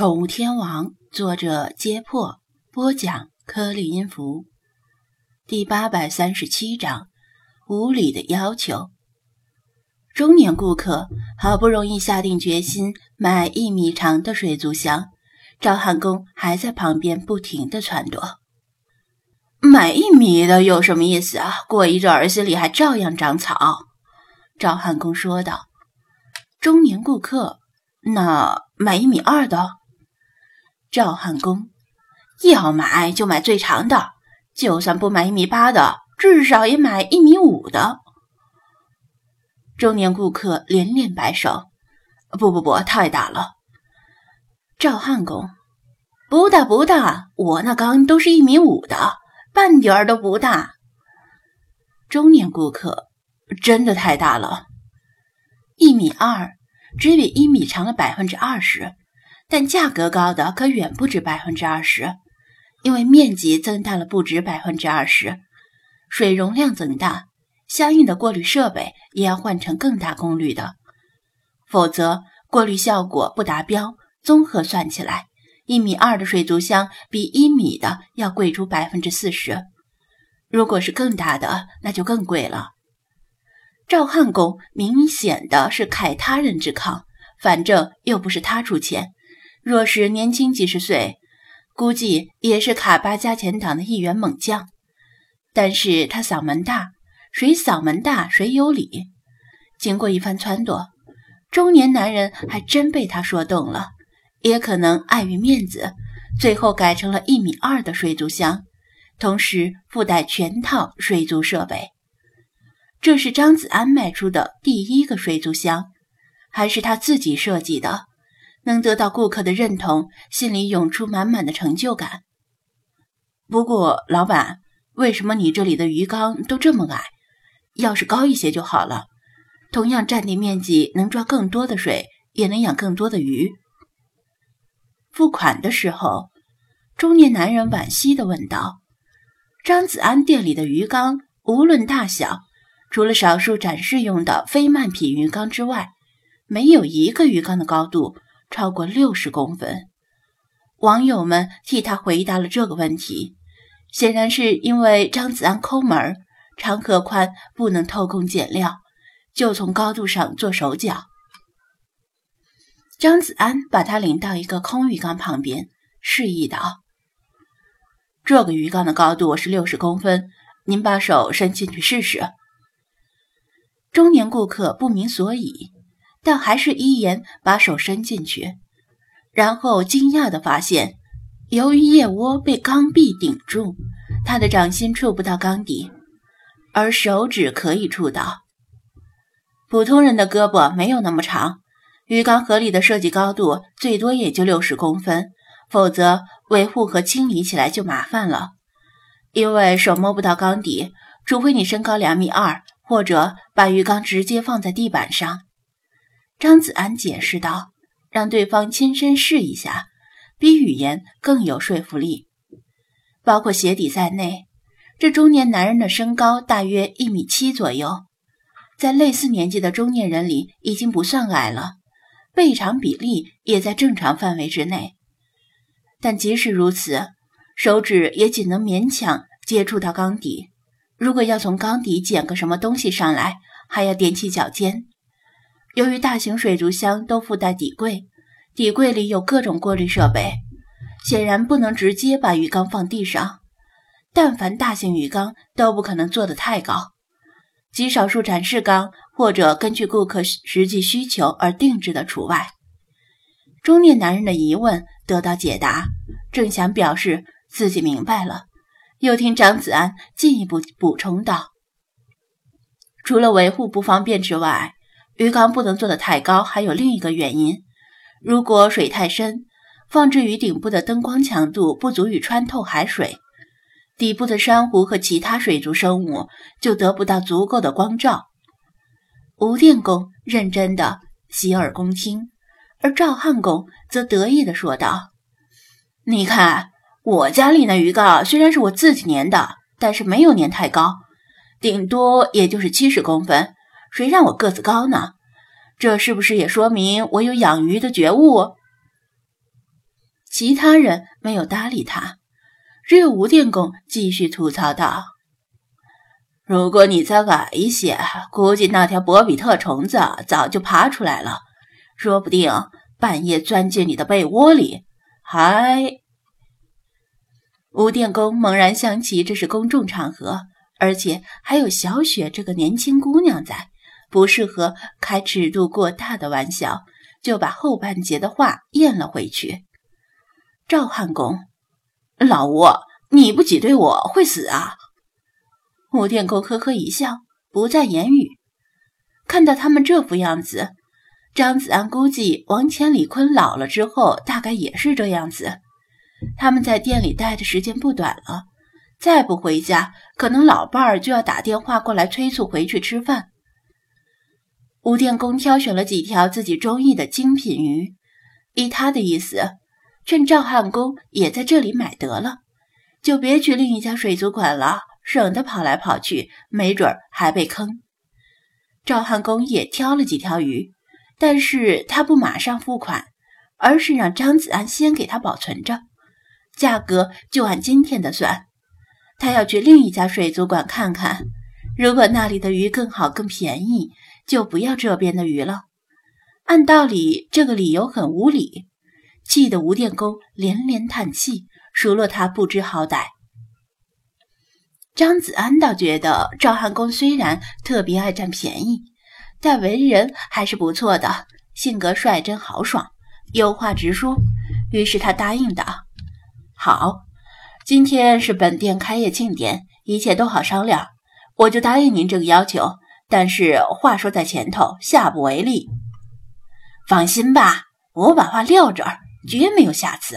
宠物天王，作者：揭破，播讲：颗粒音符，第八百三十七章：无理的要求。中年顾客好不容易下定决心买一米长的水族箱，赵汉公还在旁边不停的撺掇：“买一米的有什么意思啊？过一阵儿心里还照样长草。”赵汉公说道。中年顾客，那买一米二的？赵汉公要买就买最长的，就算不买一米八的，至少也买一米五的。中年顾客连连摆手：“不不不，太大了。”赵汉公：“不大不大，我那缸都是一米五的，半点儿都不大。”中年顾客：“真的太大了，一米二，只比一米长了百分之二十。”但价格高的可远不止百分之二十，因为面积增大了不止百分之二十，水容量增大，相应的过滤设备也要换成更大功率的，否则过滤效果不达标。综合算起来，一米二的水族箱比一米的要贵出百分之四十。如果是更大的，那就更贵了。赵汉公明显的是慨他人之慷，反正又不是他出钱。若是年轻几十岁，估计也是卡巴加前党的一员猛将。但是他嗓门大，谁嗓门大谁有理。经过一番撺掇，中年男人还真被他说动了。也可能碍于面子，最后改成了一米二的水族箱，同时附带全套水族设备。这是张子安卖出的第一个水族箱，还是他自己设计的。能得到顾客的认同，心里涌出满满的成就感。不过，老板，为什么你这里的鱼缸都这么矮？要是高一些就好了，同样占地面积，能抓更多的水，也能养更多的鱼。付款的时候，中年男人惋惜地问道：“张子安店里的鱼缸，无论大小，除了少数展示用的非慢品鱼缸之外，没有一个鱼缸的高度。”超过六十公分，网友们替他回答了这个问题，显然是因为张子安抠门，长和宽不能偷工减料，就从高度上做手脚。张子安把他领到一个空鱼缸旁边，示意道：“这个鱼缸的高度是六十公分，您把手伸进去试试。”中年顾客不明所以。但还是依言把手伸进去，然后惊讶地发现，由于腋窝被缸壁顶住，他的掌心触不到缸底，而手指可以触到。普通人的胳膊没有那么长，鱼缸合理的设计高度最多也就六十公分，否则维护和清理起来就麻烦了。因为手摸不到缸底，除非你身高两米二，或者把鱼缸直接放在地板上。张子安解释道：“让对方亲身试一下，比语言更有说服力。包括鞋底在内，这中年男人的身高大约一米七左右，在类似年纪的中年人里已经不算矮了，背长比例也在正常范围之内。但即使如此，手指也仅能勉强接触到缸底。如果要从缸底捡个什么东西上来，还要踮起脚尖。”由于大型水族箱都附带底柜，底柜里有各种过滤设备，显然不能直接把鱼缸放地上。但凡大型鱼缸都不可能做得太高，极少数展示缸或者根据顾客实际需求而定制的除外。中年男人的疑问得到解答，正想表示自己明白了，又听张子安进一步补充道：“除了维护不方便之外。”鱼缸不能做得太高，还有另一个原因：如果水太深，放置于顶部的灯光强度不足以穿透海水，底部的珊瑚和其他水族生物就得不到足够的光照。吴电工认真的洗耳恭听，而赵汉公则得意的说道：“你看，我家里那鱼缸虽然是我自己粘的，但是没有粘太高，顶多也就是七十公分。”谁让我个子高呢？这是不是也说明我有养鱼的觉悟？其他人没有搭理他，只有吴电工继续吐槽道：“如果你再矮一些，估计那条博比特虫子早就爬出来了，说不定半夜钻进你的被窝里。”还……吴电工猛然想起这是公众场合，而且还有小雪这个年轻姑娘在，不适合开尺度过大的玩笑，就把后半截的话咽了回去。赵汉公，老吴，你不挤兑我会死啊！吴电工呵呵一笑，不再言语。看到他们这副样子，张子安估计王千里坤老了之后大概也是这样子。他们在店里待的时间不短了，再不回家，可能老伴儿就要打电话过来催促回去吃饭。吴电工挑选了几条自己中意的精品鱼，依他的意思。趁赵汉公也在这里买得了，就别去另一家水族馆了，省得跑来跑去，没准还被坑。赵汉公也挑了几条鱼，但是他不马上付款，而是让张子安先给他保存着，价格就按今天的算。他要去另一家水族馆看看，如果那里的鱼更好更便宜，就不要这边的鱼了。按道理，这个理由很无理。气得吴电工连连叹气，数落他不知好歹。张子安倒觉得赵汉公虽然特别爱占便宜，但为人还是不错的，性格率真豪爽，有话直说。于是他答应道：“好，今天是本店开业庆典，一切都好商量，我就答应您这个要求。但是话说在前头，下不为例。放心吧，我把话撂这儿。”绝没有下次。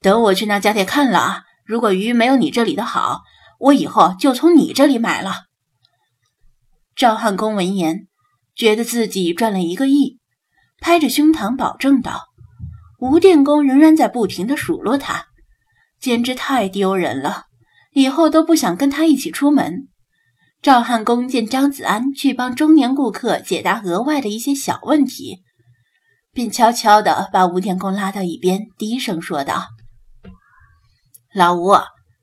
等我去那家店看了，如果鱼没有你这里的好，我以后就从你这里买了。赵汉公闻言，觉得自己赚了一个亿，拍着胸膛保证道：“吴电工仍然在不停的数落他，简直太丢人了，以后都不想跟他一起出门。”赵汉公见张子安去帮中年顾客解答额外的一些小问题。便悄悄地把吴天公拉到一边，低声说道：“老吴，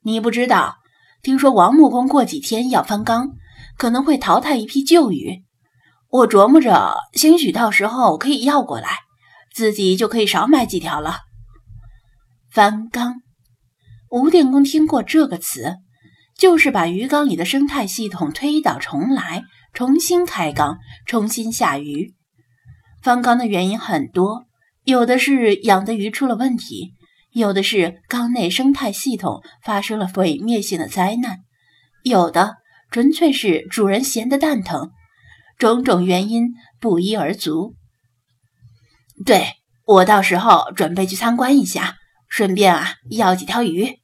你不知道，听说王木工过几天要翻缸，可能会淘汰一批旧鱼。我琢磨着，兴许到时候可以要过来，自己就可以少买几条了。”翻缸，吴电工听过这个词，就是把鱼缸里的生态系统推倒重来，重新开缸，重新下鱼。翻缸的原因很多，有的是养的鱼出了问题，有的是缸内生态系统发生了毁灭性的灾难，有的纯粹是主人闲得蛋疼，种种原因不一而足。对我到时候准备去参观一下，顺便啊要几条鱼。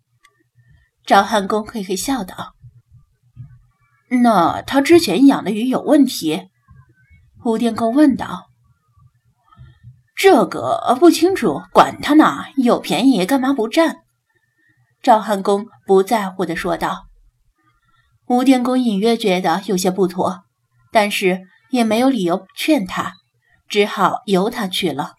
赵汉公嘿嘿笑道：“那他之前养的鱼有问题？”吴电工问道。这个不清楚，管他呢，有便宜干嘛不占？赵汉公不在乎的说道。吴电工隐约觉得有些不妥，但是也没有理由劝他，只好由他去了。